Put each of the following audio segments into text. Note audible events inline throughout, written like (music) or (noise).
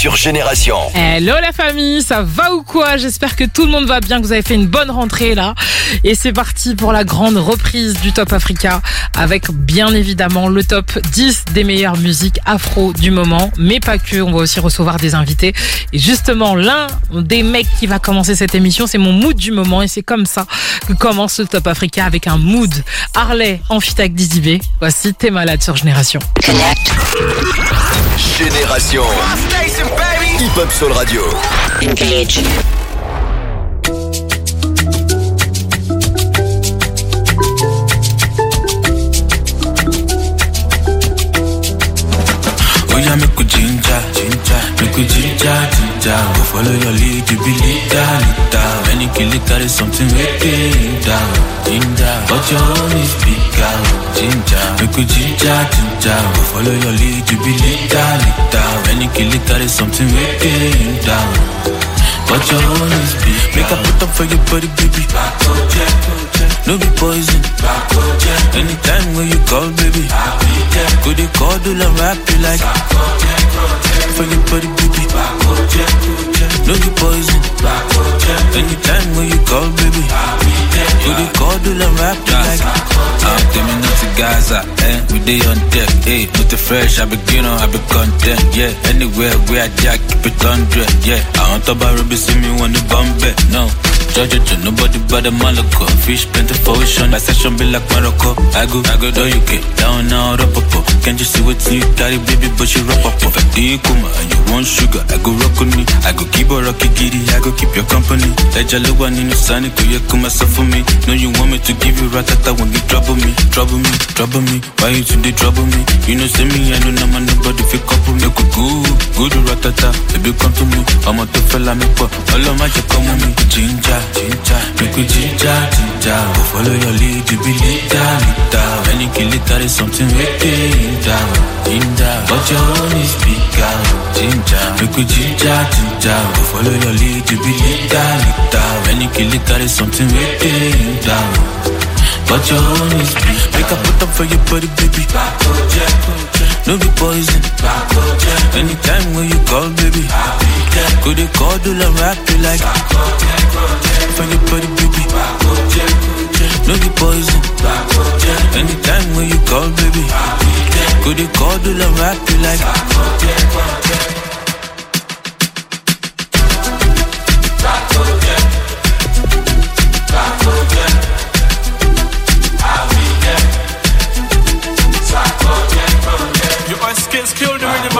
sur Génération. Hello la famille, ça va ou quoi? J'espère que tout le monde va bien, que vous avez fait une bonne rentrée là. Et c'est parti pour la grande reprise du Top Africa avec bien évidemment le top 10 des meilleures musiques afro du moment, mais pas que, on va aussi recevoir des invités. Et justement, l'un des mecs qui va commencer cette émission, c'est mon mood du moment et c'est comme ça que commence le Top Africa avec un mood. Harley en fit avec Dizzy B. Voici T'es malade sur Génération. Génération. Hip Hop Soul Radio. Engage. Make ginger, ginger. Go follow your lead, you be leader, leader. When you kill it, there is something waiting down, ginger. But your own is bigger, ginger. Make we ginger, ginger. Go follow your lead, you be leader, leader. When you kill it, there is something waiting down. But your own is big. Make a put up for your body, baby. No be poison. Anytime when you call, baby. Could you call, do the rap you like? For your body, baby. No be poison. Anytime when you call, baby. You call, do the rap you like? I'm coming out to Gaza, eh? We day on deck, eh? With the fresh, I begin on, I be content, yeah. Anywhere where I jack, keep it 100, yeah. I want to buy Ruby, see me when the bomb back, no. Judge it, nobody but the Malaco. Fish plenty for ocean, my section be like Morocco. I go, I go do you get down now, up up. Can't you see what you carry, baby, but you rock up up. If I dig and you want I go rock on me. I go keep a rocky giddy, I go keep your company. That jalo one in the sun, go you come myself for me. No, you want me to give you ratata when you trouble me, trouble me, trouble me. Why you today trouble me? You know, send me, I don't know, now my nobody feel couple me. Go good, good ratata, baby, come to me. I'm a tough fella, me put all of my come on me. Ginger, ginger, make we ginger, ginger. Go follow your lead, you be leader, leader. When you kill it, there is something waiting down, ginger. But your own is bigger, ginger. Make we ginger, ginger. Go follow your lead, you be leader, leader. When you kill it, there is something waiting down. But your own is big. Make a put up for your body, baby. No be poison. Anytime when you call, baby. Could you call, do the rap you like? For your body, baby. No be poison. Anytime when you call, baby. Could you call, do the rap you like? Your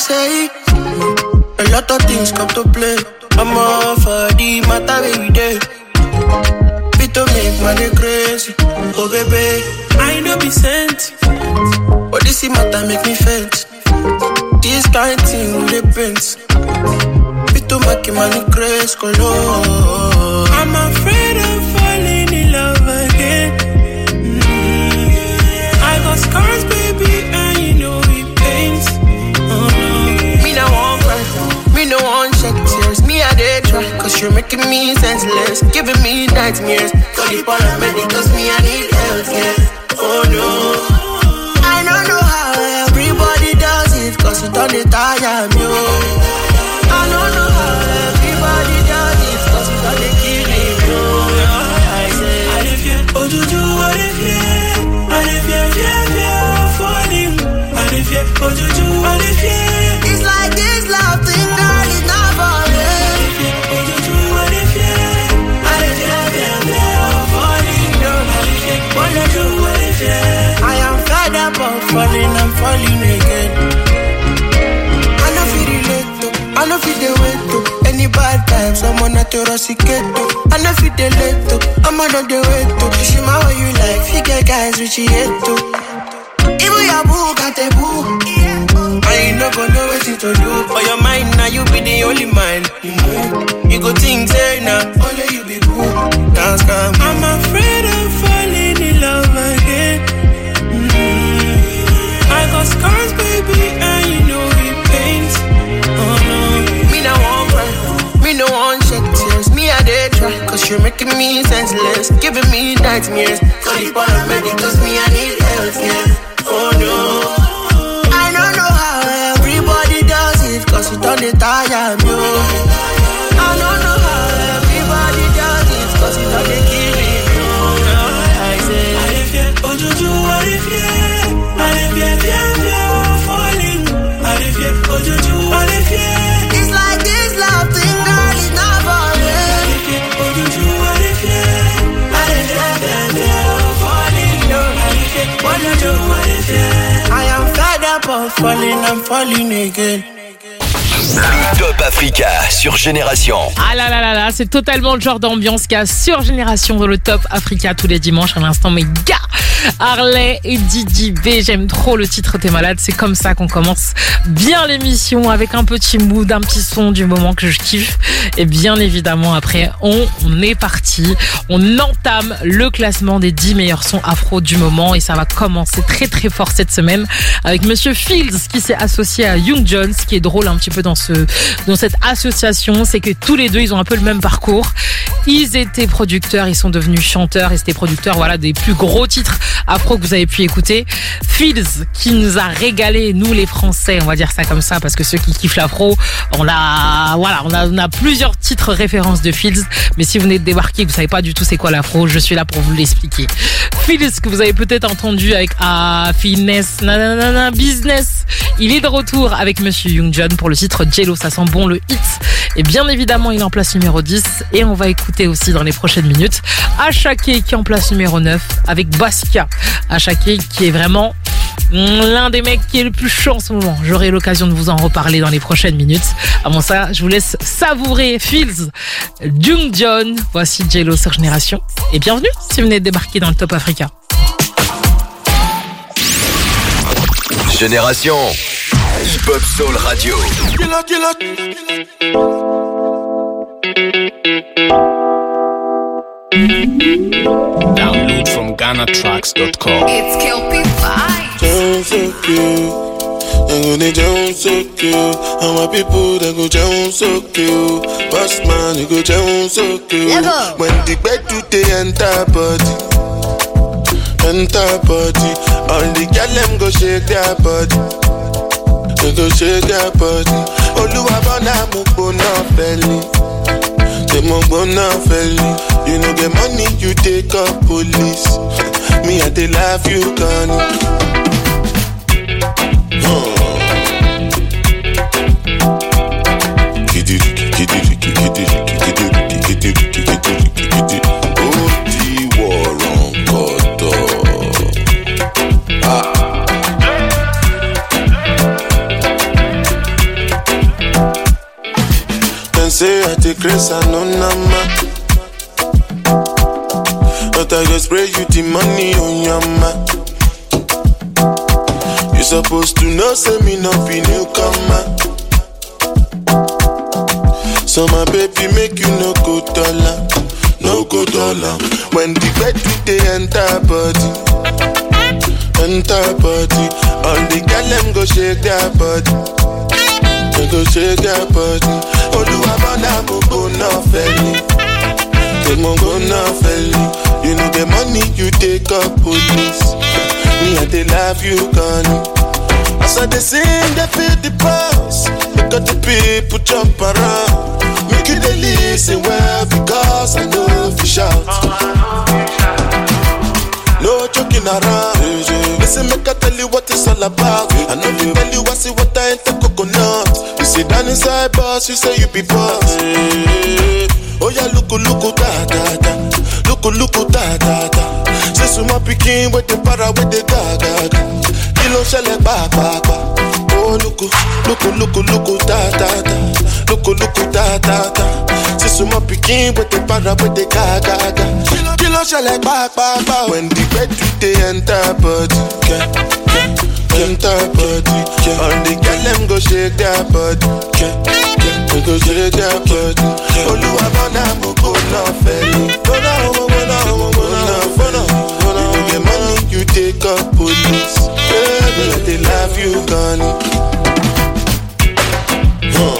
say, a lot of things come to play. I'm all for the matter every day. To make money crazy. Oh, baby, I know be sent but this matter make me faint. Thing with the to make money crazy. Color. I'm afraid of falling in love again Mm. I got scars, baby, and you know it pains Oh no Me no want cry, me no want shed tears. Me I dey try, cause you're making me senseless, giving me nightmares. Call the paramedic, cause me I need help, yeah. Oh no. Don't me, oh. I don't know how everybody does it, cause it don't kill me, oh. I say, Allez viens, aujourd'hui, allez viens Allez viens, viens, viens, falling Allez viens, aujourd'hui, allez viens it's like this love thing, girl, it's not for real. Allez viens, aujourd'hui, allez viens Allez viens, viens, viens, falling Allez viens, aujourd'hui, allez viens I am fed up of falling and falling again. Know fit the wait to any bad times. I'm on a torosicato. I know fit the late to. I'm on the way to. She my way you like. Figure guys which you to. Even your boo got a boo. I no gonna know what to do. For your mind now, you be the only mind. Mm-hmm. You go think say now, only you be boo. Dance come. I'm afraid of falling in love again. Mm-hmm. I got scars, me no want shed tears. Me I dey try, cause you're making me senseless, giving me nightmares. For the paramedics, me I need help, yeah. Oh no. I don't know how everybody does it, cause it don't tire falling, I'm falling again. Le Top Africa sur Génération. Ah là là là là, c'est totalement le genre d'ambiance qu'il y a sur Génération dans le Top Africa tous les dimanches. À l'instant, mes gars, Harley et Didi B, j'aime trop le titre T'es malade. C'est comme ça qu'on commence bien l'émission avec un petit mood, un petit son du moment que je kiffe. Et bien évidemment, après, on, est parti. On entame le classement des 10 meilleurs sons afro du moment et ça va commencer très très fort cette semaine avec Monsieur Fields qui s'est associé à Young Jones. Ce qui est drôle un petit peu dans ce dans cette association, c'est que tous les deux ils ont un peu le même parcours. Ils étaient producteurs, ils sont devenus chanteurs et c'était producteurs voilà des plus gros titres afro que vous avez pu écouter. Fields qui nous a régalé nous les Français, on va dire ça comme ça parce que ceux qui kiffent l'afro, on a voilà, on a, on a plusieurs titres références de Fields, mais si vous venez de débarquer, que vous savez pas du tout c'est quoi l'afro, je suis là pour vous l'expliquer. Fields que vous avez peut-être entendu avec ah finesse nanana business, il est de retour avec Monsieur Young John pour le titre Jello, ça sent bon le hit. Et bien évidemment, il est en place numéro 10 et on va écouter aussi dans les prochaines minutes Ashake qui est en place numéro 9 avec Basquiat. Ashake qui est vraiment l'un des mecs qui est le plus chaud en ce moment. J'aurai l'occasion de vous en reparler dans les prochaines minutes. Avant ça, je vous laisse savourer Fields, Jung John. Voici Jello sur Génération. Et bienvenue si vous venez de débarquer dans le Top Africa. Génération. Hip Hop Soul Radio. Download from GhanaTracks.com. It's Kelpie Vibes. Down so cute. I'm gonna down so cute. And my people they go down so cute. Boss man, you go down so cute. Lego. When the bed do they enter body, enter body. All the girl them go shake their body. They go shake their body. Oluwa bona mo gbona belly. They mo gbona belly. You know the money you take up police. (laughs) Me I they laugh you gone. Ó say I take grace and no nama. But I go spray you the money on your ma. You supposed to know, say me no be newcomer. So my baby make you no go dollar, no go dollar. When the bed with they enter body, enter body. All the girl them go shake their body, they go shake their body. Oluwa bona mo go no felly, they mo go no felly. You know the money you take up police. Me and they love you gone. As I they sing, they feel the pulse. Look at the people jump around. Make you they listen well because I know if you shout. No joking around. Listen, make I tell you what it's all about. I know you tell you see what I ain't coconut. You sit down inside boss, you say you be boss. Oh yeah, look, look, da da da. Look, look, da da da. Say so my picking with the para with the ga ga ga. Kí ló ṣẹlẹ̀ pàápàá? Oh oh, loco, loco, loco, loco, ta, ta, ta. Loco, loco, ta, ta, ta. C'est sur mon piquin, but they para, but they ga, ga, ga. Kill us, shall like, ba, ba, ba. When the bed to the enter body, yeah, yeah. Enter body, yeah. All the girl them go shake their body, yeah, yeah. They go shake their body. Olúwa bọ́nà mo kò náà fẹ́ lò. Bọ́nà ọmọ bọ́nà ọmọ bọ́nà bọ́nà. You get money, you take up police. Baby, let they love you, gone. Top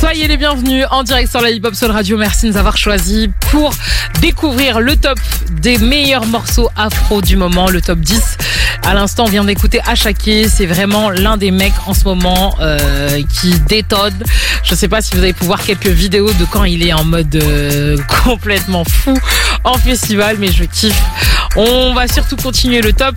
Soyez les bienvenus en direct sur la Hip Hop Soul Radio. Merci de nous avoir choisis pour découvrir le top des meilleurs morceaux afro du moment, le top 10. À l'instant, on vient d'écouter Achaké. C'est vraiment l'un des mecs en ce moment euh, qui détonne. Je sais pas si vous avez pu voir quelques vidéos de quand il est en mode euh, (laughs) complètement fou en festival, mais je kiffe. On va surtout continuer le top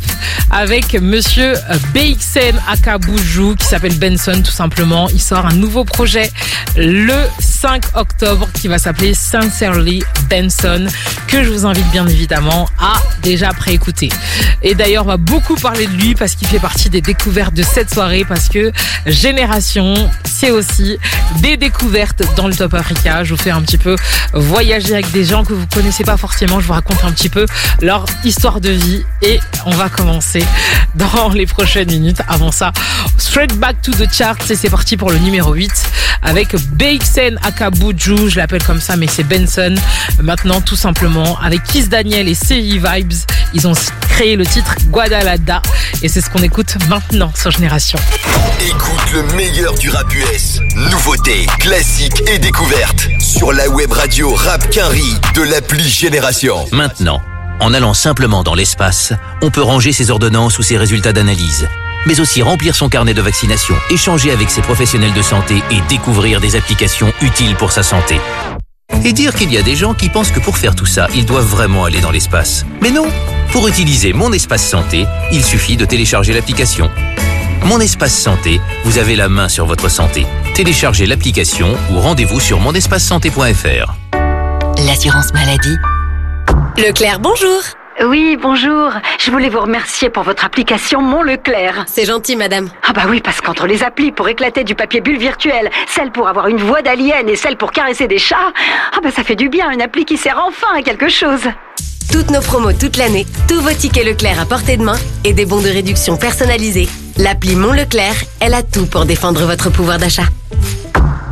avec monsieur BXN Akaboujou qui s'appelle Benson tout simplement. Il sort un nouveau projet le 5 octobre qui va s'appeler Sincerely Benson que je vous invite bien évidemment à déjà préécouter. Et d'ailleurs, on va beaucoup parler de lui parce qu'il fait partie des découvertes de cette soirée parce que Génération, c'est aussi des découvertes dans le Top Africa. Je vous fais un petit peu voyager avec des gens que vous connaissez pas forcément. Je vous raconte un petit peu leur histoire de vie et on va commencer dans les prochaines minutes. Avant ça, straight back to the charts et c'est parti pour le numéro 8 avec BXN Akabuju, je l'appelle comme ça mais c'est Benson. Maintenant tout simplement avec Kiss Daniel et CI Vibes, ils ont créé le titre Et c'est ce qu'on écoute maintenant sur Génération. Écoute le meilleur du rap US. Nouveautés, classiques et découvertes. Sur la web radio Rap Quinry de l'appli Génération. Maintenant, en allant simplement dans l'espace, on peut ranger ses ordonnances ou ses résultats d'analyse, mais aussi remplir son carnet de vaccination, échanger avec ses professionnels de santé et découvrir des applications utiles pour sa santé. Et dire qu'il y a des gens qui pensent que pour faire tout ça, ils doivent vraiment aller dans l'espace. Mais non Pour utiliser Mon Espace Santé, il suffit de télécharger l'application. Mon Espace Santé, vous avez la main sur votre santé. Téléchargez l'application ou rendez-vous sur monespacesanté.fr. L'assurance maladie. Leclerc, bonjour. Oui, bonjour. Je voulais vous remercier pour votre application Mon Leclerc. C'est gentil, madame. Ah bah oui, parce qu'entre les applis pour éclater du papier bulle virtuel, celle pour avoir une voix d'alien et celle pour caresser des chats, ah bah ça fait du bien, une appli qui sert enfin à quelque chose. Toutes nos promos toute l'année, tous vos tickets Leclerc à portée de main et des bons de réduction personnalisés. L'appli Mon Leclerc, elle a tout pour défendre votre pouvoir d'achat.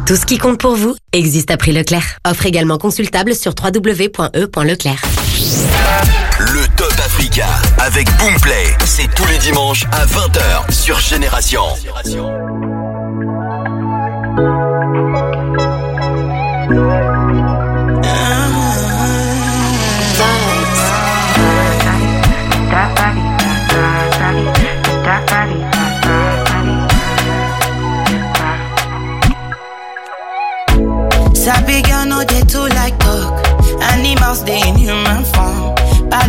Tout ce qui compte pour vous existe à prix Leclerc. Offre également consultable sur www.e.leclerc. Le Top Africa avec Boomplay. C'est tous les dimanches à 20h sur Génération. Sabi girl no dey too like talk. Animals dey in human.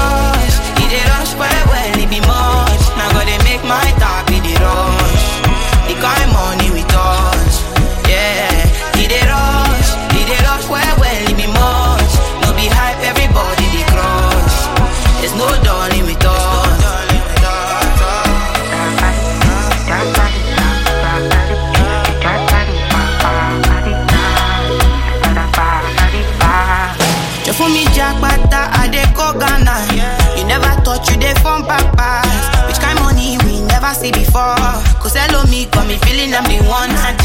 But before. Cause hello me, got me feeling I'm the one. Ajay,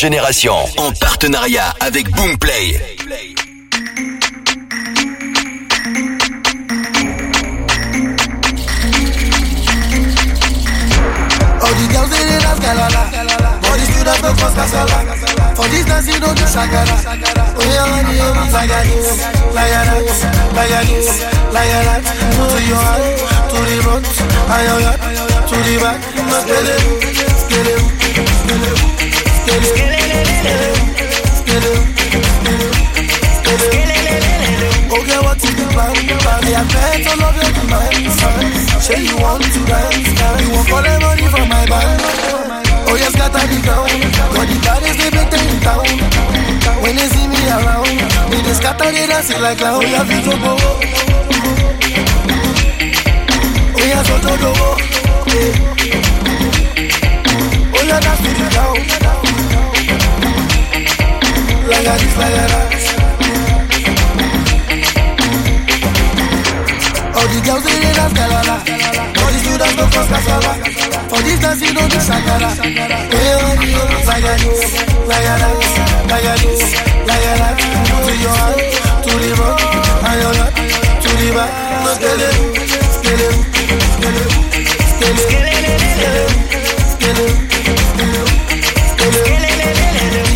Génération en partenariat avec Boomplay. All the girls they dey dance galala. All the students don't cause casala. For this dance you don't do shakara. Oh yeah, man, you know like that, like that, like that, like that. To your heart, to the front, and your heart, to the back. Skele, skele, skele, and bet all of your demands. Say you want to dance, you want all the money from my band. Oh yes, got the ground. Got the baddest they make them in town. When they see me around, they just scatter they dance like clown. We have to go. We have to go. Oh yeah, that's to the ground. Like a. All the girls they dey dance All the dance you. Don't do you. This, like a that To the your to the back. Skele,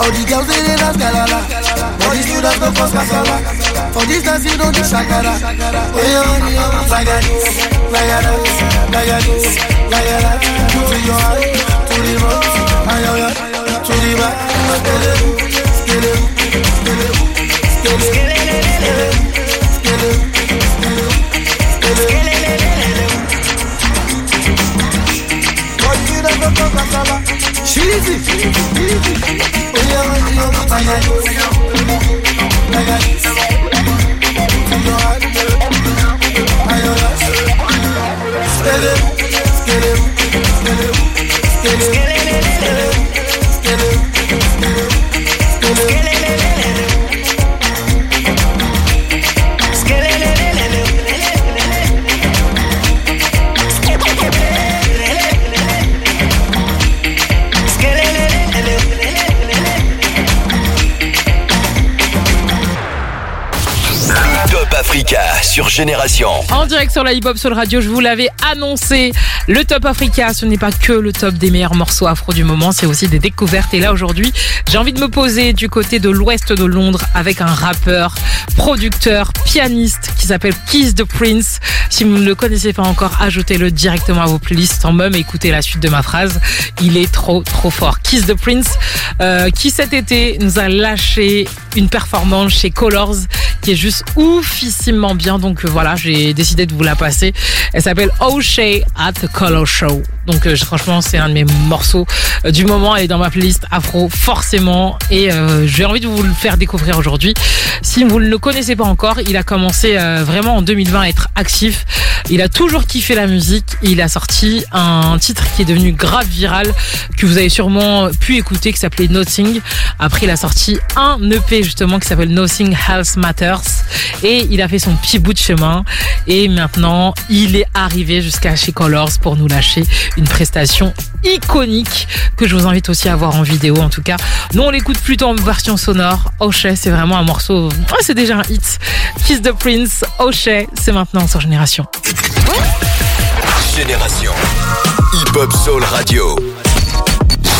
All the girls they dance galala. All the students go cause casala. For this dance you don't do shakara. Oh yeah, oh, like a this, like that, like this, like that. To your heart, to the front, and your heart, to the back. Skele, skele, skele, skele, skele, skele, skele, skele. For the students go cause casala. Sheezy, sheezy. Oh yeah, honey, oh, like a En direct sur la hip hop sur le radio, je vous l'avais annoncé. Le Top Africa, ce n'est pas que le top des meilleurs morceaux afro du moment, c'est aussi des découvertes. Et là aujourd'hui, j'ai envie de me poser du côté de l'ouest de Londres avec un rappeur, producteur, pianiste qui s'appelle Kiss the Prince. Si vous ne le connaissez pas encore, ajoutez-le directement à vos playlists sans même écouter la suite de ma phrase. Il est trop trop fort. Kiss the Prince, euh, qui cet été nous a lâché une performance chez Colors qui est juste oufissimement bien. Donc euh, voilà, j'ai décidé de vous la passer. Elle s'appelle O'Shea at the Color Show. Donc euh, franchement, c'est un de mes morceaux euh, du moment. Elle est dans ma playlist afro forcément et j'ai envie de vous le faire découvrir aujourd'hui. Si vous ne le connaissez pas encore, il a commencé vraiment en 2020 à être actif. Il a toujours kiffé la musique. Il a sorti un titre qui est devenu grave viral que vous avez sûrement pu écouter qui s'appelait Nothing. Après, il a sorti un EP justement qui s'appelle Nothing Health Et il a fait son petit bout de chemin et maintenant il est arrivé jusqu'à chez Colors pour nous lâcher une prestation iconique que je vous invite aussi à voir en vidéo en tout cas. Nous on l'écoute plutôt en version sonore. O'Shea c'est vraiment un morceau, c'est déjà un hit. Kiss the Prince, O'Shea c'est maintenant sur Génération. Génération. Hip Hop Soul Radio.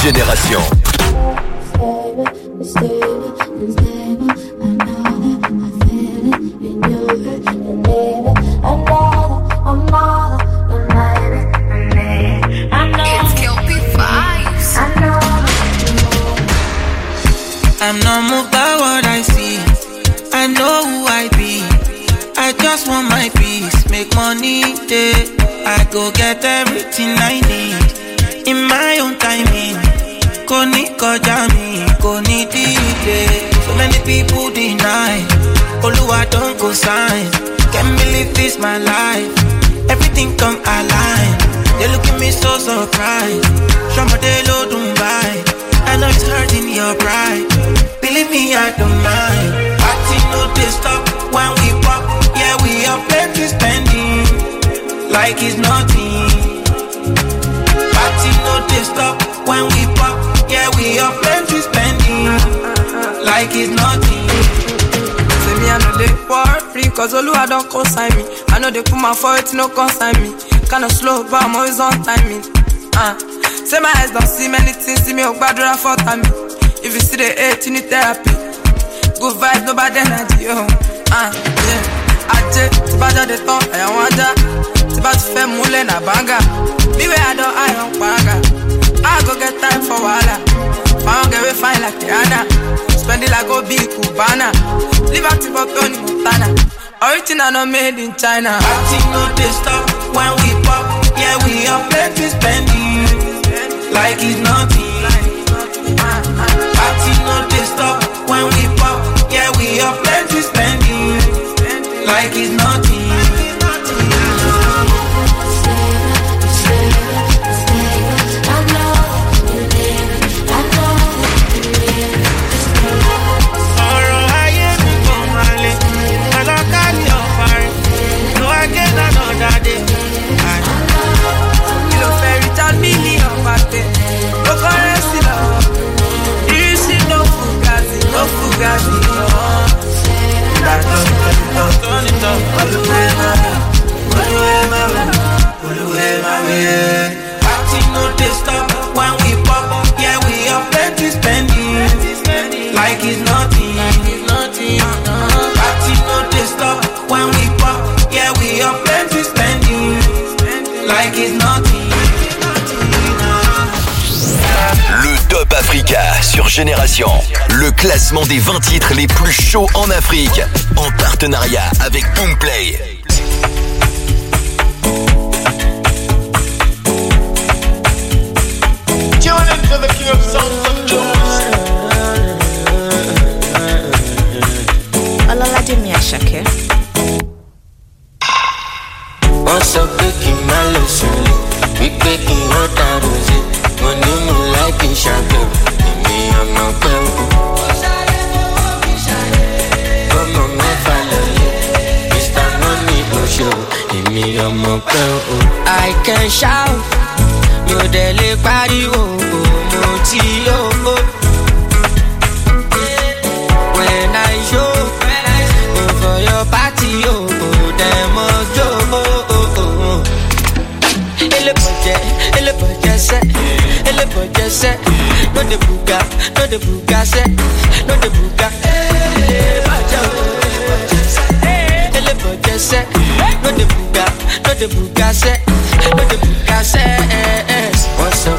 Génération. I'm not moved by what I see. I know who I be. I just want my peace, make money, day. I go get everything I need. in my own timing. Kò ní kọjá mi, kò ní dídé. So many people deny. Oluwa don go sign. Can't believe this my life. Everything come align. They look at me so surprised. Somebody low Dubai. I know it's hurting your pride. Believe me, I don't mind. Party no they stop when we pop. Yeah, we are plenty spending like it's nothing. Party no they stop when we pop. Yeah, we are plenty spending like it's nothing. Say me I know they worry Cause Oluwa don't consign me I know they put my foot no consign me Kinda slow but I'm always on timing uh. Say my eyes don't see many things See me oh gbadura for time If you see the hate you need therapy. Good vibes no bad energy oh. uh. yeah. Ajé tí bá jáde tán ẹ̀yà wọn ajá Tí bá ti fẹ́ múlẹ̀ nà wey I don eye on paraga I go get time for wahala. Pound get way fine like Rihanna. Spend it like Obi Cubana. Live out for Tony Montana. Original not made in China. Party no they stop when we pop. Yeah, we are plenty spending like it's nothing. Des 20 titres les plus chauds en Afrique. En partenariat avec Boomplay. Elébọ̀jẹ̀ elébọ̀jẹ̀ sẹ́ elébọ̀jẹ̀ sẹ́ no dey buga no dey buga sẹ́ no dey buga. o elébọ̀jẹ̀ sẹ́ elébọ̀jẹ̀ sẹ́ no dey buga no dey buga sẹ́ no dey buga sẹ́. wọ́n sọ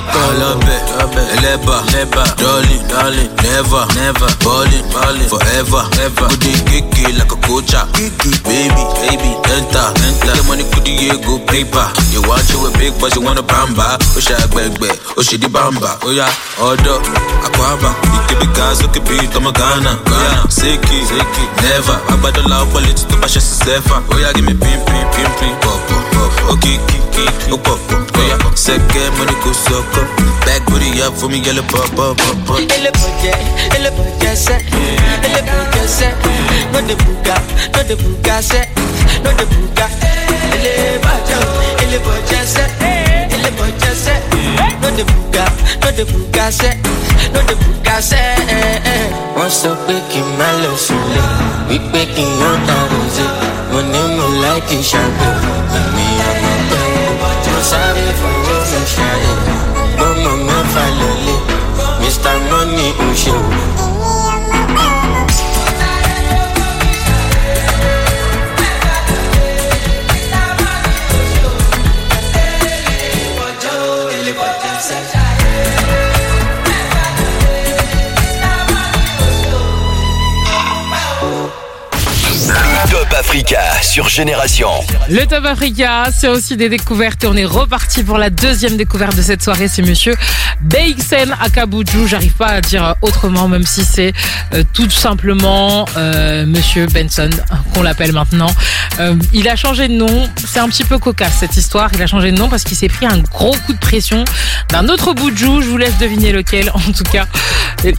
èmi ọmọ pẹ́ o. ọlọbẹ ẹlẹba dọlì dọlì never never. Ballin ballin forever ever. Kudi keke like a coacha baby baby enter enter get money kudi ye go paper. You wan chill with big boys you wanna bamba. Oh, o ṣe agbẹgbẹ o oh, ṣe di bamba. O ya ọdọ akwaba. Ikebi gas oke bi tọmọ ghana. Ghana seki seki never. Agbadola ọpọlẹ tí tó bá ṣe sísẹfà o ya give me pin pin pin pin pọpọ pọpọ okiki kiki o pọpọ o ya sẹkẹ money kò sọkọ back booty up for me yẹlẹ pọpọ pọpọ. elébọ̀jẹ̀ elébọ̀jẹ̀ sẹ́ elébọ̀jẹ̀ sẹ́ no dey buga no dey buga sẹ́ no dey buga. elébọ̀jẹ̀ o elébọ̀jẹ̀ sẹ́ elébọ̀jẹ̀ sẹ́ no dey buga no dey buga sẹ́ no dey buga sẹ́. wọ́n sọ pé kí n má lọ sílé wípé kí n yàn dàrú sí mo ní mo láìkí ṣàgbẹ̀ èmi ọmọ pẹ́ mo sáré fowó mi ṣàyẹ̀ gbọ́mọ mẹ́fà lọ́lẹ̀ mr money o. sur Génération. Le Top Africa, c'est aussi des découvertes et on est reparti pour la deuxième découverte de cette soirée. C'est monsieur Beixen Akabuju. J'arrive pas à dire autrement, même si c'est euh, tout simplement euh, monsieur Benson qu'on l'appelle maintenant. Euh, il a changé de nom. C'est un petit peu cocasse cette histoire. Il a changé de nom parce qu'il s'est pris un gros coup de pression d'un autre Buju. Je vous laisse deviner lequel. (laughs) En tout cas,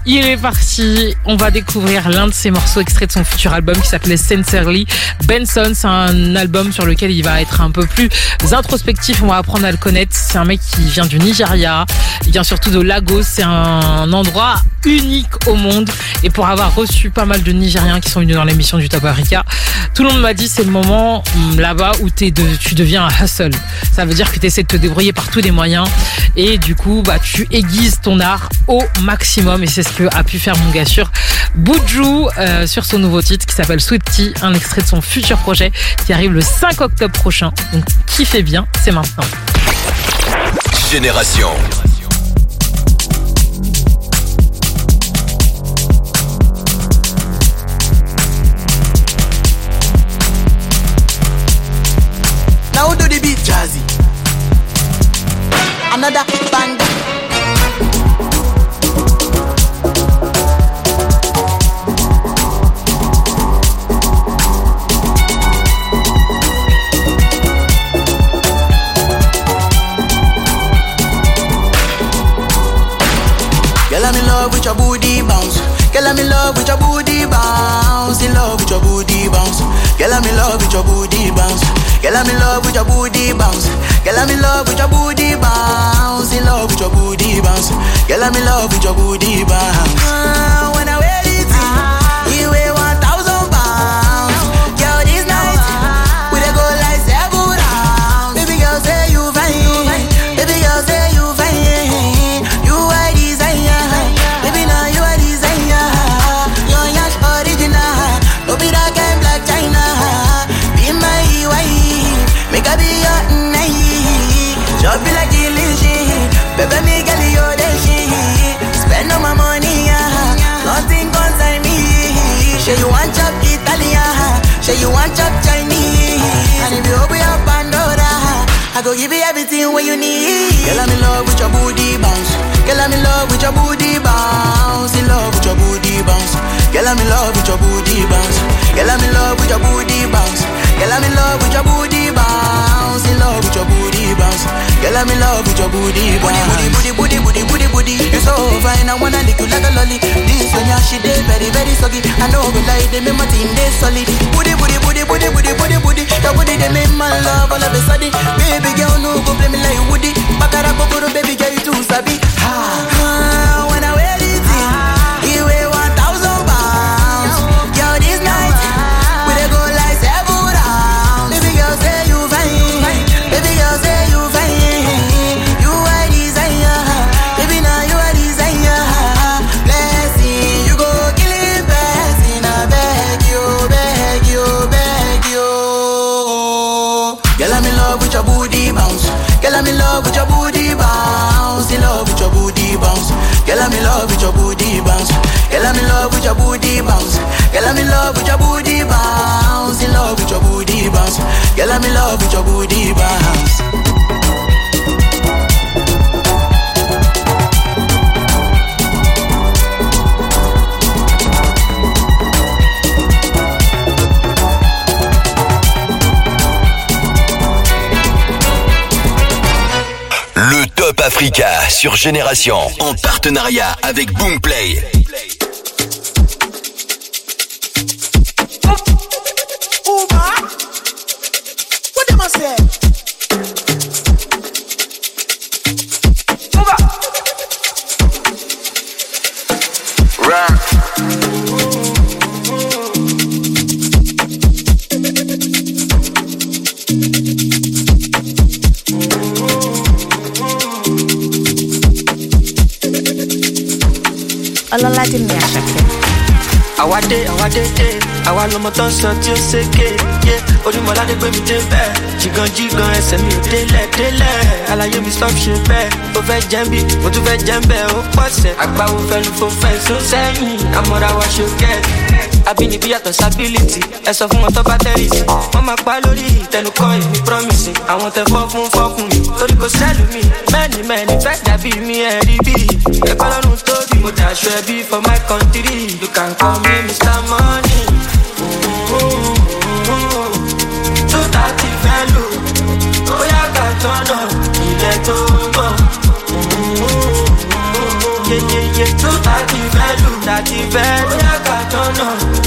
il est parti. On va découvrir l'un de ses morceaux extraits de son futur album qui s'appelait Sincerely. Benson, c'est un album sur lequel il va être un peu plus introspectif. On va apprendre à le connaître. C'est un mec qui vient du Nigeria. Il vient surtout de Lagos. C'est un endroit unique au monde. Et pour avoir reçu pas mal de Nigériens qui sont venus dans l'émission du Top Africa, tout le monde m'a dit c'est le moment hum, là-bas où tu deviens un hustle. Ça veut dire que tu essaies de te débrouiller par tous les moyens. Et du coup, bah, tu aiguises ton art au maximum. Et c'est ce que a pu faire mon gars sur Buju euh, sur son nouveau titre qui s'appelle Sweet un extrait de son futur projet qui arrive le 5 octobre prochain. Donc kiffez bien, c'est maintenant. Génération. Now do the beat jazzy. Another bang. Love with your booty bounce. Girl, I'm in love with your booty bounce. In love with your booty bounce. Girl, I'm in love with your booty bounce. Girl, I'm in love with your booty bounce. Girl, I'm in love with your booty bounce. In love with your booty bounce. Girl, I'm in love with your booty bounce. Go give you everything when you need. Girl, I'm in love with your booty bounce. Girl, I'm in love with your booty bounce. In love with your booty bounce. Girl, I'm in love with your booty bounce. Girl, I'm in love with your booty bounce. Girl, I'm in love with your booty bounce. In love with your booty bounce. Girl, I'm in love with your booty bounce. Booty, booty, booty, booty, booty, booty. You so fine, I wanna lick you like a lolly. This one, yeah, she dey very, very soggy. I know go lie, they make my team they solid. Booty, booty, booty, booty, booty, booty, booty. Your booty they make my love all of a sudden. Baby girl, no go play me like Woody. Bakara kokoro, baby girl, you too sabi. Ah, ah, Le Top Africa sur Génération en partenariat avec Boomplay. Àwa dé àwa dé dé eh. àwa lọmọ tó ń sọ tí ó ṣèké yé. Onímọ̀ládé gbé mi dé bẹ́ẹ̀. Jìgàn jìgàn ẹsẹ̀ mi ò délẹ̀ délẹ̀. Àlàyé mi stop ṣe bẹ́ẹ̀. Ó fẹ́ jẹ́ bí mo tún fẹ́ jẹ́ bẹ́ẹ̀. Ó pọ̀sẹ̀ àgbáwo fẹ́nu fò fẹ́ sún sẹ́yìn? Àmọ́ra wa ṣe kẹ́ abínibí yàtọ̀ sábìlìtì ẹ sọ fún wọn tó bá wọ́n máa pa lórí ìtẹnukọ́ èmi promising àwọn tẹ fọ́ fún fọ́ fún mi torí kò sẹ́lù mi. Mẹ́ni mẹ́ni fẹ́ dàbí mi ẹ̀ rí bí. ẹ̀kọ́ lọ́run tóbi mo dàṣọ ẹbí for my country. You can call me mr money. two thirty fẹ́ lò. Bóyá ká tọ́nà ilẹ̀ tó ń bọ̀. yeyeye two thirty fẹ́ lò. Thirty fẹ́ lò. Bóyá ká tọ́nà. tó.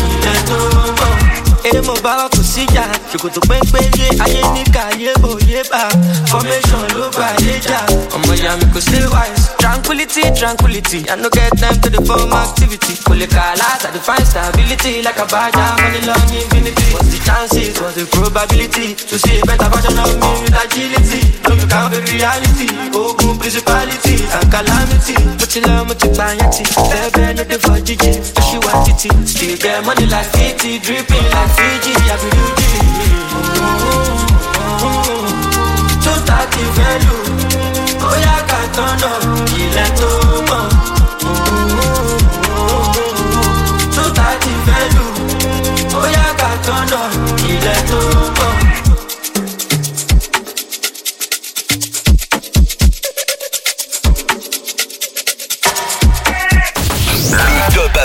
Bá wà kò síjà. Ṣòkòtò pépéye ayé ní káyé òye bá. Formation ló gbà léjà ọmọ ìyá mi kò stay wise. tranquility tranquility. I no get time to dey form activity. Kò lè kà láti define stability. Like a badger money long infinity. what's the chances? What's the probability? To see a better version of me with agility. No be count the reality. Ogun principality and calamity. mo ti lọ mo ti gbà yẹn ti. Bẹ́ẹ̀ bẹ́ẹ̀ ló dé fọ́ jíjí ó ṣì wá títí. Still get money like fifty dripping like fiji. Abiruji. Tó tàbí fẹ́ lò bóyá ká tọ́nà ilẹ̀ tó mọ̀.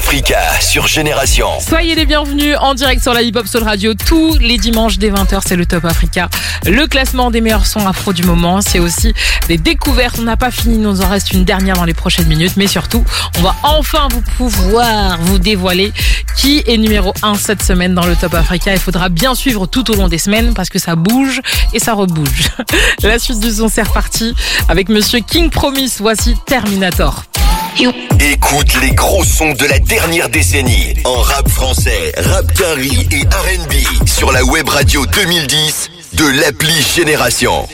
Africa sur Génération. Soyez les bienvenus en direct sur la Hip Hop Soul Radio tous les dimanches dès 20h, c'est le Top Africa. Le classement des meilleurs sons afro du moment, c'est aussi des découvertes. On n'a pas fini, nous en reste une dernière dans les prochaines minutes, mais surtout, on va enfin vous pouvoir vous dévoiler qui est numéro 1 cette semaine dans le Top Africa. Il faudra bien suivre tout au long des semaines parce que ça bouge et ça rebouge. (laughs) La suite du son, c'est reparti avec Monsieur King Promise. Voici Terminator. Écoute les gros sons de la dernière décennie en rap français, rap carry et R&B sur la web radio 2010 de l'appli Génération.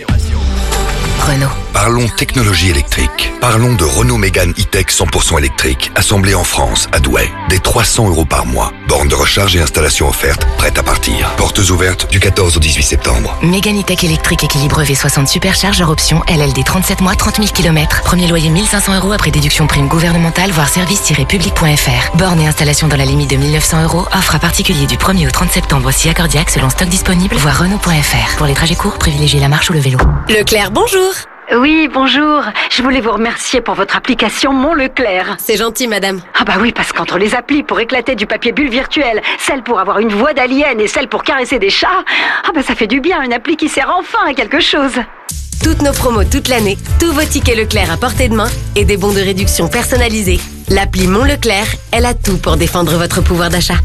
Renault. Parlons technologie électrique. Parlons de Renault Mégane E-Tech 100% électrique, assemblée en France, à Douai. Des 300 euros par mois. Borne de recharge et installation offerte, prête à partir. Portes ouvertes du 14 au 18 septembre. Mégane E-Tech électrique équilibre V60 superchargeur option LLD 37 mois 30 000 km. Premier loyer 1500 euros après déduction prime gouvernementale voire service-public.fr. Borne et installation dans la limite de 1900 euros. Offre à particulier du 1er au 30 septembre si accordiaque selon stock disponible voire Renault.fr. Pour les trajets courts, privilégiez la marche ou le vélo. Leclerc, bonjour. Oui, bonjour. Je voulais vous remercier pour votre application Mon Leclerc. C'est gentil, madame. Ah bah oui, parce qu'entre les applis pour éclater du papier bulle virtuel, celle pour avoir une voix d'alien et celle pour caresser des chats, ah bah ça fait du bien, une appli qui sert enfin à quelque chose. Toutes nos promos toute l'année, tous vos tickets Leclerc à portée de main et des bons de réduction personnalisés. L'appli Mon Leclerc, elle a tout pour défendre votre pouvoir d'achat.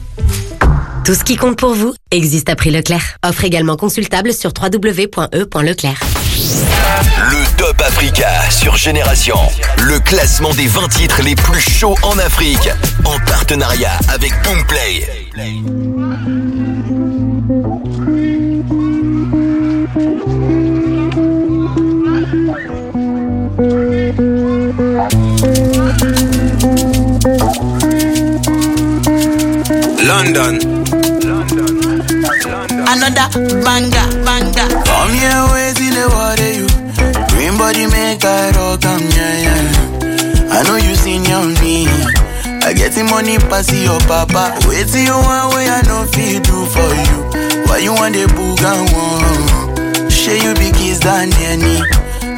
Tout ce qui compte pour vous existe à prix Leclerc. Offre également consultable sur www.e.leclerc. Le Top Africa sur Génération. Le classement des 20 titres les plus chauds en Afrique. En partenariat avec Boomplay. London. Another banger, banger. Come here, wait till the water you. Green body make I rock, am yeah, yeah. I know you seen your me. I get the money pass your papa. Wait till you want way I know feel do for you. Why you want the book and one? Share you be kiss than any.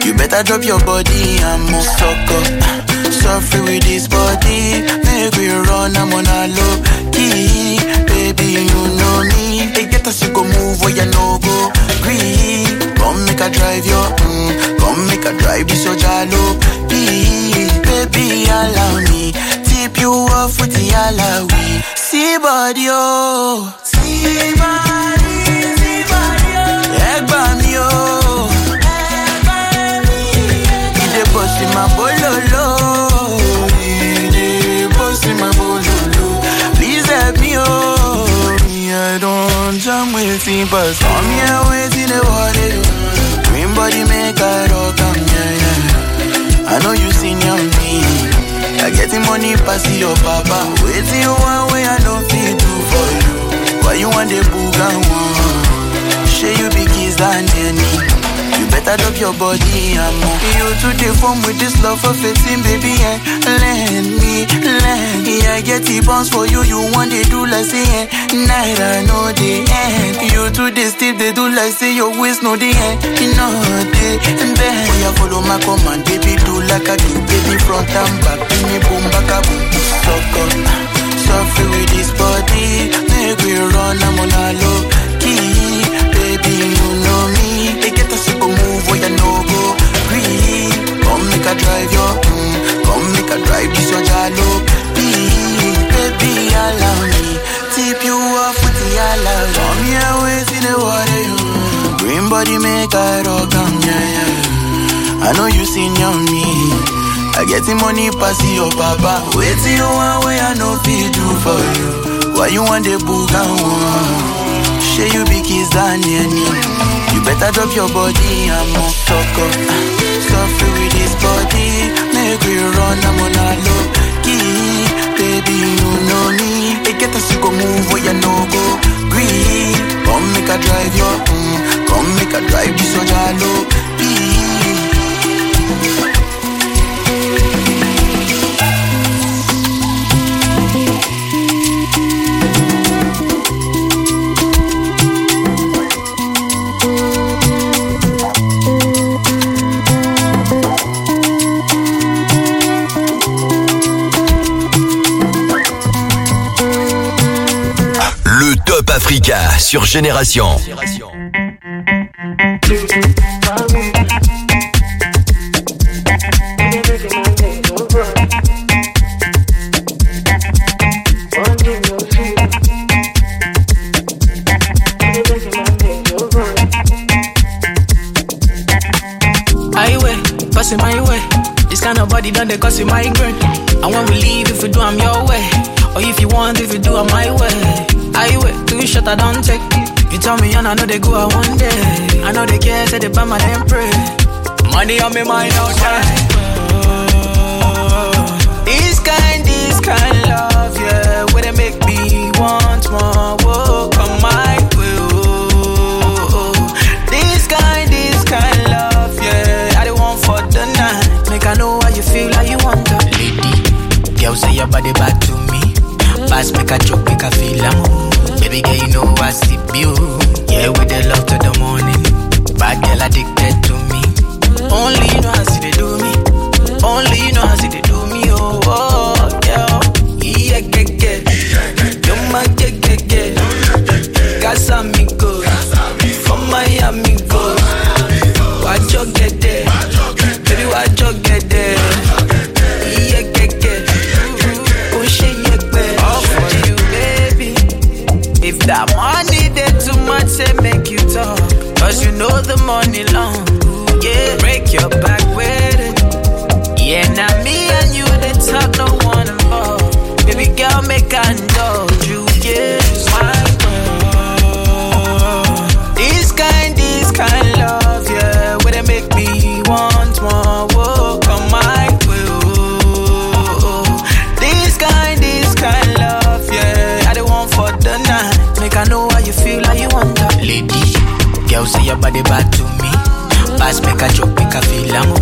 You better drop your body and move sucker. Suffer with this body, make we run, I'm on a low key. Baby, you know me. They get us, you go move where you no go. Green, come make a drive your, mm, come make a drive this your jalo. Baby, allow me. Tip you off with the alawi. See body, oh. See body, see body, oh. Egg oh. Him, but come here, wait in the water. Green body make I rock, am yeah, yeah. I know you seen your me. I get the money pass your papa. Wait till you one way I don't feel do for you. Why you want the book and one? Share you be kiss than any. Better drop your body and more. You to the form with this love for 15, baby, and let me land. Yeah, I get the bounce for you, you want they do like say, eh, night I know the end. You to the steep, they do like say your waist know the end. You know the bend. Oh, yeah, follow my command, baby, do like I do, baby, front and back. Give me boom, back up, suck up. Suffer with this body, make we run, I'm on a low key. Baby, you know me. Make a drive your, mm, come make a drive this your jalo. Be, baby, allow me. Tip you off with the allow. Come here, wait in the water, you. Green body make a rock, um, yeah, yeah. I know you seen on me. I get the money pass your papa. Wait till you want where I know feel do for you. Why you want the book and one? Share you big kiss than any. You better drop your body and suck up. Suffer with this body. Make we run, I'm on a low key. Baby, you know me. They get us to go move where you no go. Green. Come make a drive your, mm. Come make a drive this your jalo. Sur Génération. Highway, passing my way. This kind of body done they cause you migraine. Shot I don't take. It. You tell me, and I know they go out one day. I know they care, say they buy my damn pray. Money on me mind outside. This kind, this kind love, yeah. Where they make me want more. Whoa, come my way. oh. This kind, this kind love, yeah. I don't want for the night. Make I know how you feel, how you want to. Lady, girl say your body bad to me. Pass make a choke, make a feel am. Baby girl, you know I see you. Yeah, with the love to the morning. Bad girl addicted to me. Only you know how see they do me. Only you know how see they do me. Oh, oh yeah. Yeah, get, get. You're my get, get, get. Casamigos. From Miami, go. Watch your get that money they too much, say make you talk. Cause you know the money long. Yeah, break your back with it. Yeah, now me and you, they talk no one involved. Baby girl, make I your body bad to me. Pass make a joke, make a feel am.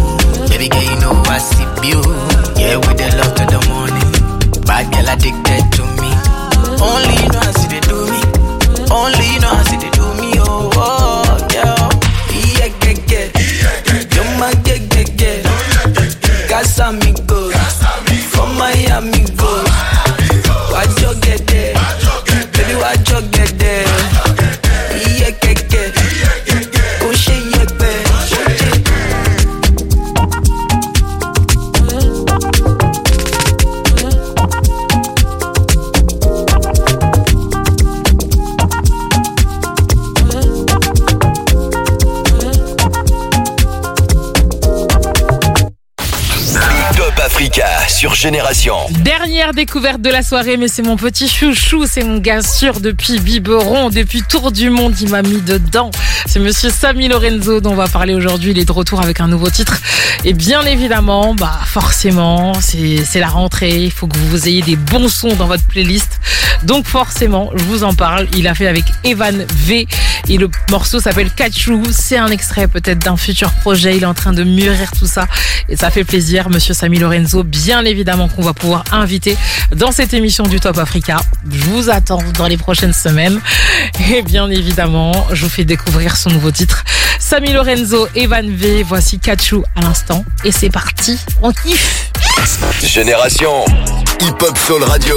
Baby girl, you know I see you. Yeah, with the love to the morning. Bad girl addicted to me. Only you Génération. Dernière découverte de la soirée, mais c'est mon petit chouchou, c'est mon gars sûr depuis Biberon, depuis Tour du Monde, il m'a mis dedans. C'est monsieur Sami Lorenzo dont on va parler aujourd'hui. Il est de retour avec un nouveau titre. Et bien évidemment, bah forcément, c'est la rentrée. Il faut que vous ayez des bons sons dans votre playlist. Donc forcément, je vous en parle. Il a fait avec Evan V et le morceau s'appelle Kachou. C'est un extrait peut-être d'un futur projet. Il est en train de mûrir tout ça et ça fait plaisir. Monsieur Sami Lorenzo, bien évidemment qu'on va pouvoir inviter dans cette émission du Top Africa. Je vous attends dans les prochaines semaines et bien évidemment, je vous fais découvrir son nouveau titre. Sami Lorenzo, Evan V, voici Kachou à l'instant et c'est parti. On kiffe. Génération. Hip Hop Soul Radio.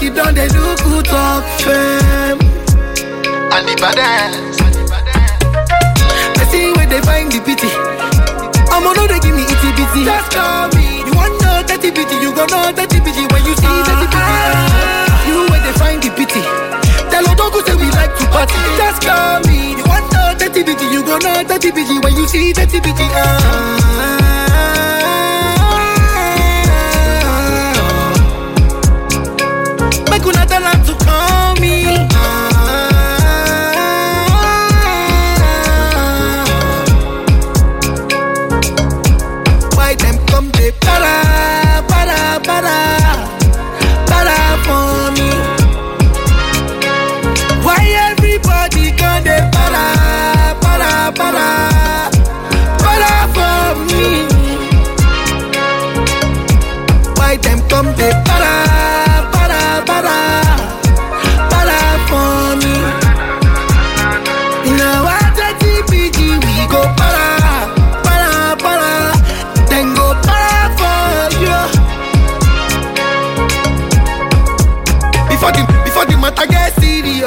You don't they do good talk. And the baddest. I see where they find the pity. I'm gonna they give me itty bitty. Just call me. You want know that bitty, you gonna know that bitty when you see that bitty. Ah. You where they find the pity. Tell Odogu say we like to party. Just call me. You want know that bitty, you gonna know that bitty when you see that bitty. Make Why them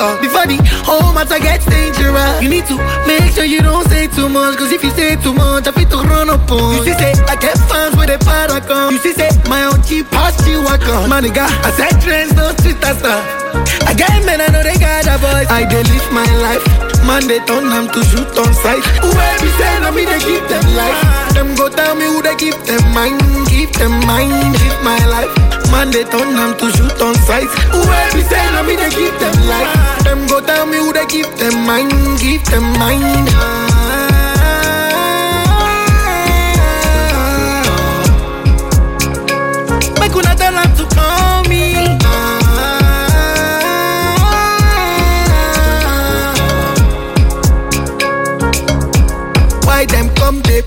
serious, before the whole matter gets dangerous, you need to make sure you don't say too much. Cause if you say too much, I fit to run up on you. see say I get fans with a paragon. You see say my own cheap past you I come. My nigga, I said trends no street stuff. I get men I know they got a voice. I dey live my life. Man they turn them to shoot on sight. Where say na me they keep them life. Them go tell me who they keep them mind, keep them mind, keep my life. Man they turn them to shoot on sight. Where be say na me they keep them life. Them go tell me who they keep them mind, keep them mind. Make una to call me. Why them come they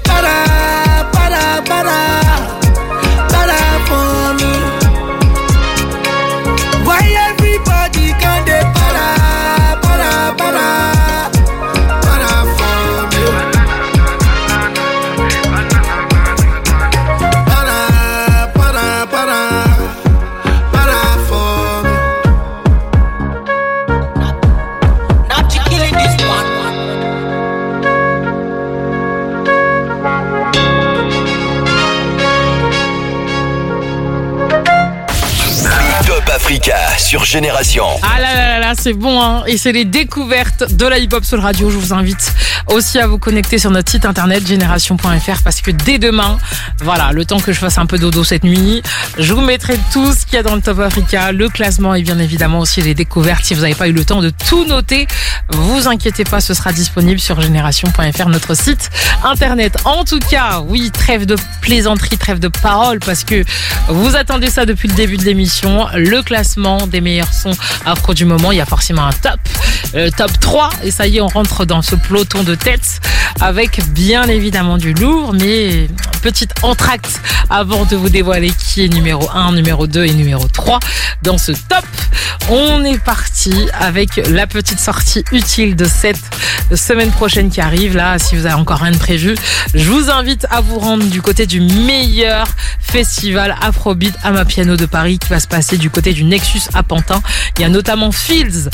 Ah là là là là, c'est bon, hein. Et c'est les découvertes de la hip-hop sur le radio. Je vous invite aussi à vous connecter sur notre site internet génération.fr parce que dès demain, voilà, le temps que je fasse un peu dodo cette nuit, je vous mettrai tout ce qu'il y a dans le Top Africa, le classement et bien évidemment aussi les découvertes. Si vous n'avez pas eu le temps de tout noter, vous inquiétez pas, ce sera disponible sur génération.fr, notre site internet. En tout cas, oui, trêve de plaisanterie, trêve de parole parce que vous attendez ça depuis le début de l'émission. Le classement des meilleurs sons afro du moment. Il y a forcément un top, euh, top 3. Et ça y est, on rentre dans ce peloton de tête avec bien évidemment du lourd, mais petite entracte avant de vous dévoiler qui est numéro 1, numéro 2 et numéro 3 dans ce top. On est parti avec la petite sortie utile de cette semaine prochaine qui arrive. Là, si vous avez encore rien de prévu, je vous invite à vous rendre du côté du meilleur festival Afrobeat à ma piano de Paris qui va se passer du côté du Nexus à Pantin. Il y a notamment Fields,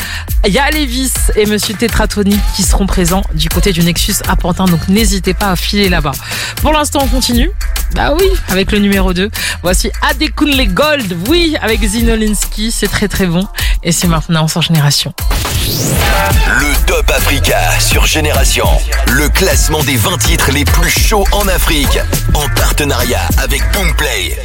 il y a Levis et Monsieur Tetratonic qui seront présents du côté du Nexus à Pantin. Donc n'hésitez pas à filer là-bas. Pour l'instant, on continue. Bah oui, avec le numéro 2. Voici Adekunle Gold. Oui, avec Zinolinski. C'est très très bon. Et c'est maintenant sans génération. Le Top Africa sur Génération. Le classement des 20 titres les plus chauds en Afrique. En partenariat avec Boomplay.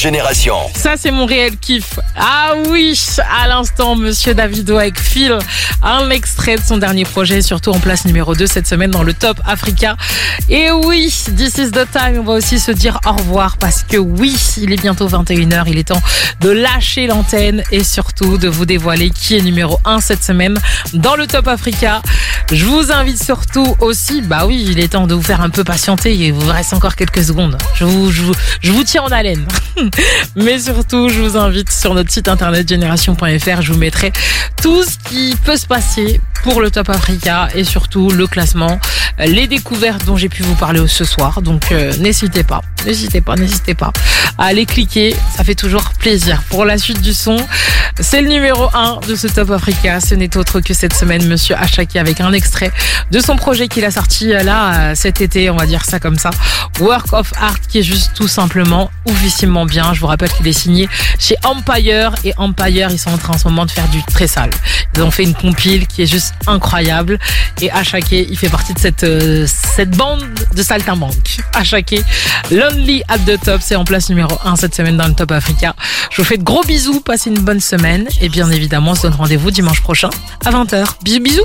Génération. Ça, c'est mon réel kiff. Ah oui, à l'instant, monsieur Davido avec Phil, un extrait de son dernier projet, surtout en place numéro 2 cette semaine dans le Top Africa. Et oui, this is the time, on va aussi se dire au revoir parce que oui, il est bientôt 21h, il est temps de lâcher l'antenne et surtout de vous dévoiler qui est numéro 1 cette semaine dans le Top Africa. Je vous invite surtout aussi, bah oui, il est temps de vous faire un peu patienter, il vous reste encore quelques secondes. Je vous, je vous, je vous tiens en haleine. (laughs) Mais surtout, je vous invite sur notre site internet génération.fr. Je vous mettrai tout ce qui peut se passer pour le Top Africa et surtout le classement, les découvertes dont j'ai pu vous parler ce soir. Donc euh, n'hésitez pas, n'hésitez pas, n'hésitez pas à aller cliquer, ça fait toujours plaisir. Pour la suite du son, c'est le numéro 1 de ce Top Africa. Ce n'est autre que cette semaine Monsieur Achaki avec un extrait de son projet qu'il a sorti euh, là euh, cet été, on va dire ça comme ça. Work of Art qui est juste tout simplement oufissimement bien. Je vous rappelle qu'il est signé chez Empire et Empire ils sont en train en ce moment de faire du très sale. Ils ont fait une compile qui est juste incroyable et Achake il fait partie de cette euh, cette bande de saltimbanques. Achake Lonely at the Top c'est en place numéro 1 cette semaine dans le Top Africa. Je vous fais de gros bisous, passez une bonne semaine et bien évidemment on se donne rendez-vous dimanche prochain à 20h. Bisous bisous.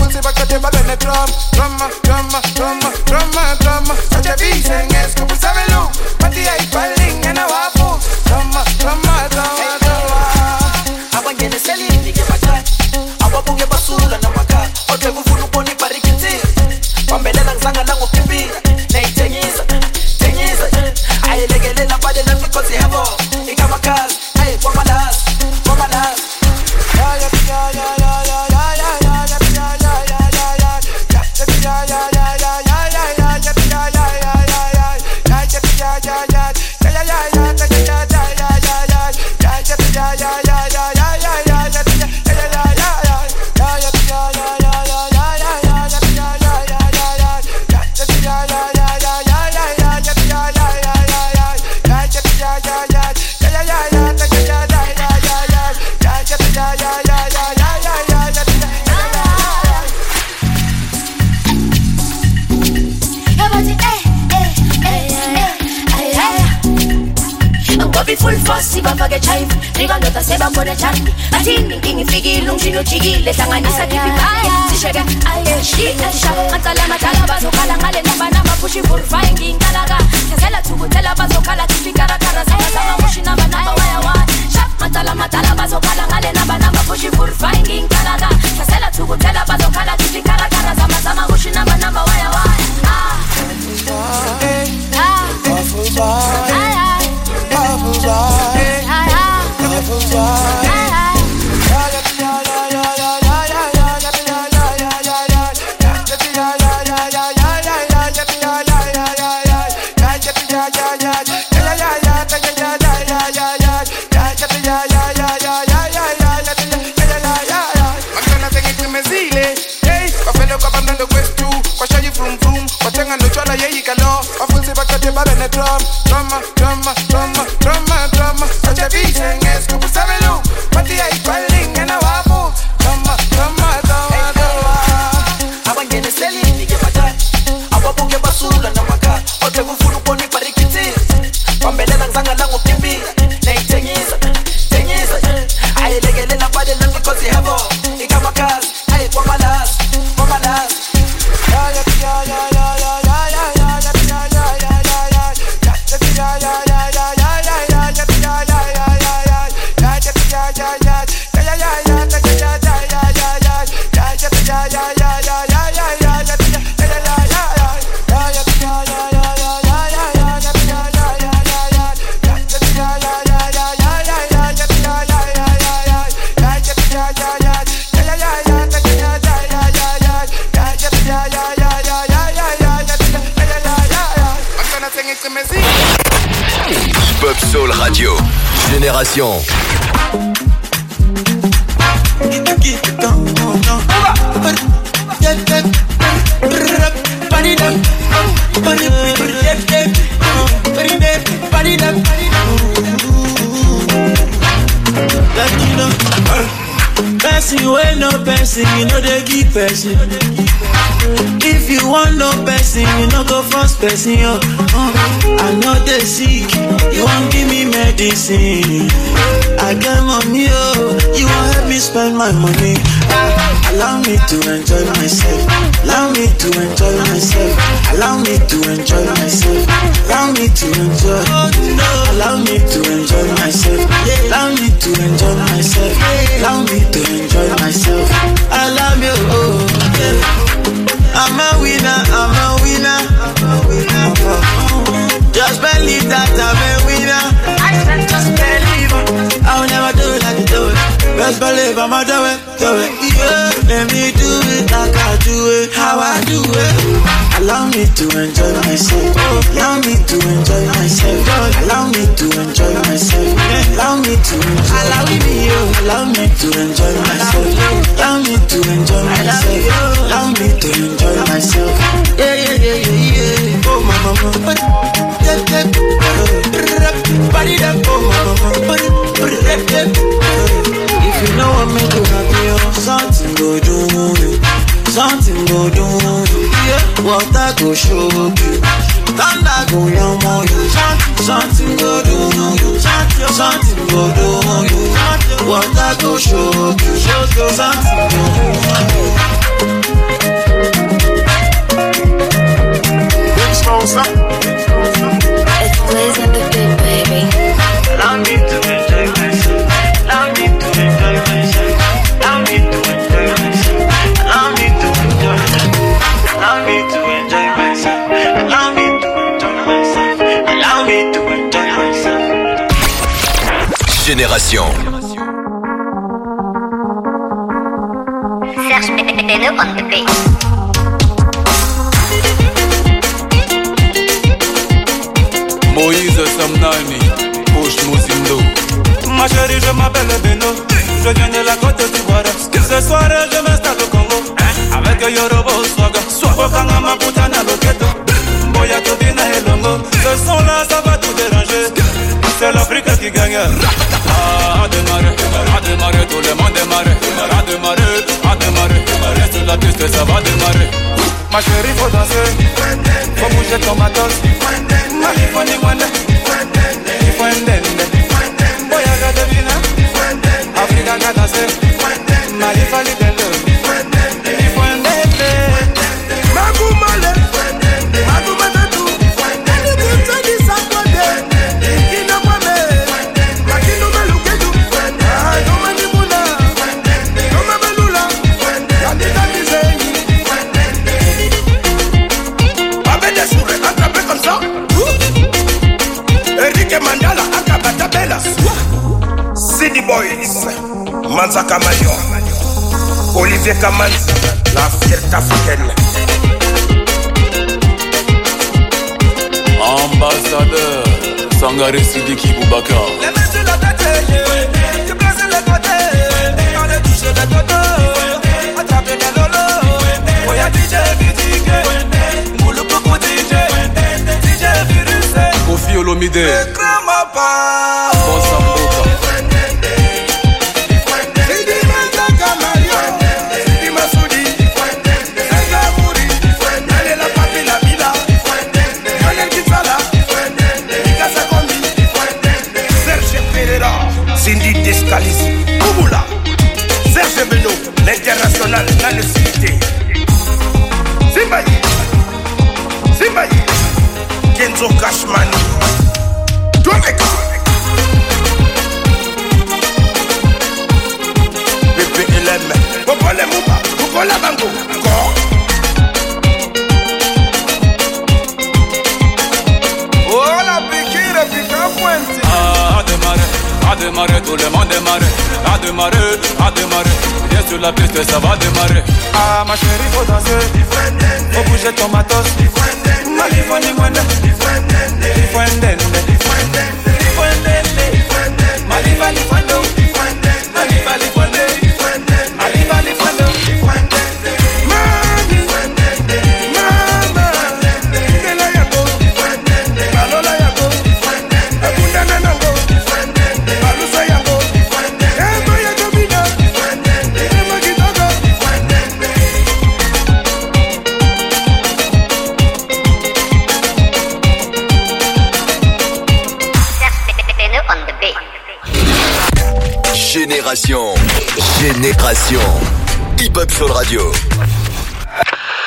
Wafunzi bakate babene drum. Drama, drama, drama, drama, drama Sacha bisenges kubusabelu chive Nikalota sebambone chandi Athini inkinga ifikile ungishilo ujikile hlanganisa khiphi baya sisheke aye shikesha Matsala madala bazokhala ngale namba full fire nginkalaka. Hlazela thukuthela bazokhala khiphi karakara. Zama zama mushi namba namba waya waya Shap matsala madala bazokhala ngale namba full fire nginkalaka. Hlazela thukuthela bazokhala khiphi karakara. Zama zama mushi namba namba waya waya Ah. Ah Ah Watenga ndo chwala drama, drama, drama Hip-Hop Soul Radio. Génération. Person wey no person, you know they give person. If you want no person, you no go force person. Yo. Uh, I know they sick, you want give me medicine. I get money, oh, you want help me spend my money. I Allow me to enjoy myself. Allow me to enjoy myself. Allow me to enjoy myself. Allow me to enjoy. Allow me to enjoy myself. Allow me to enjoy myself. Allow me to enjoy myself. I love you. Oh. I'm a winner. I'm a Best believe I'ma do it, do it. Yeah, let me do it like I do it, how I do it. Allow me to enjoy myself. Allow me to enjoy myself. Allow me to enjoy myself. Allow me to enjoy. Allow me, allow me to enjoy myself. Allow me to enjoy myself. Allow me to enjoy myself. Yeah, yeah, yeah, yeah, yeah. Oh, my mama. Body that oh, mama. If you know what make you happy, oh, something go do you. Something go do you. Yeah, water go show you. Thunder go yam on you. Something go do you. Something go do you. Water go show you. Something go do you. Je viens de la côte d'Ivoire. Ce soir, je m'installe au Congo. Avec Yorobo Swaga. Bokanga Maputana Loketo. Boya Tobina et Longo. Ce son-là, ça va tout déranger. C'est l'Afrique qui gagne. Ah, à démarrer, à démarrer, tout le monde démarrer. À démarrer, à démarrer. Reste la piste, ça va démarrer. Ma chérie, faut danser. Faut bouger ton matos. Malifoni Wende. Il cagadas erradas Manzaka Mayor. Olivier Kamanzi, la fierté africaine. Ambassadeur, Sangare Sidiki Boubacar. Les mains sur la tête, tu places les côtés, on les touche les dodos, attrape les lolos, Oya DJ Vitique, Moulou Poco DJ, DJ Virus, Koffi Olomide, la piste, ça va démarrer. Ah ma chérie, faut danser, faut bouger ton matos, Radio.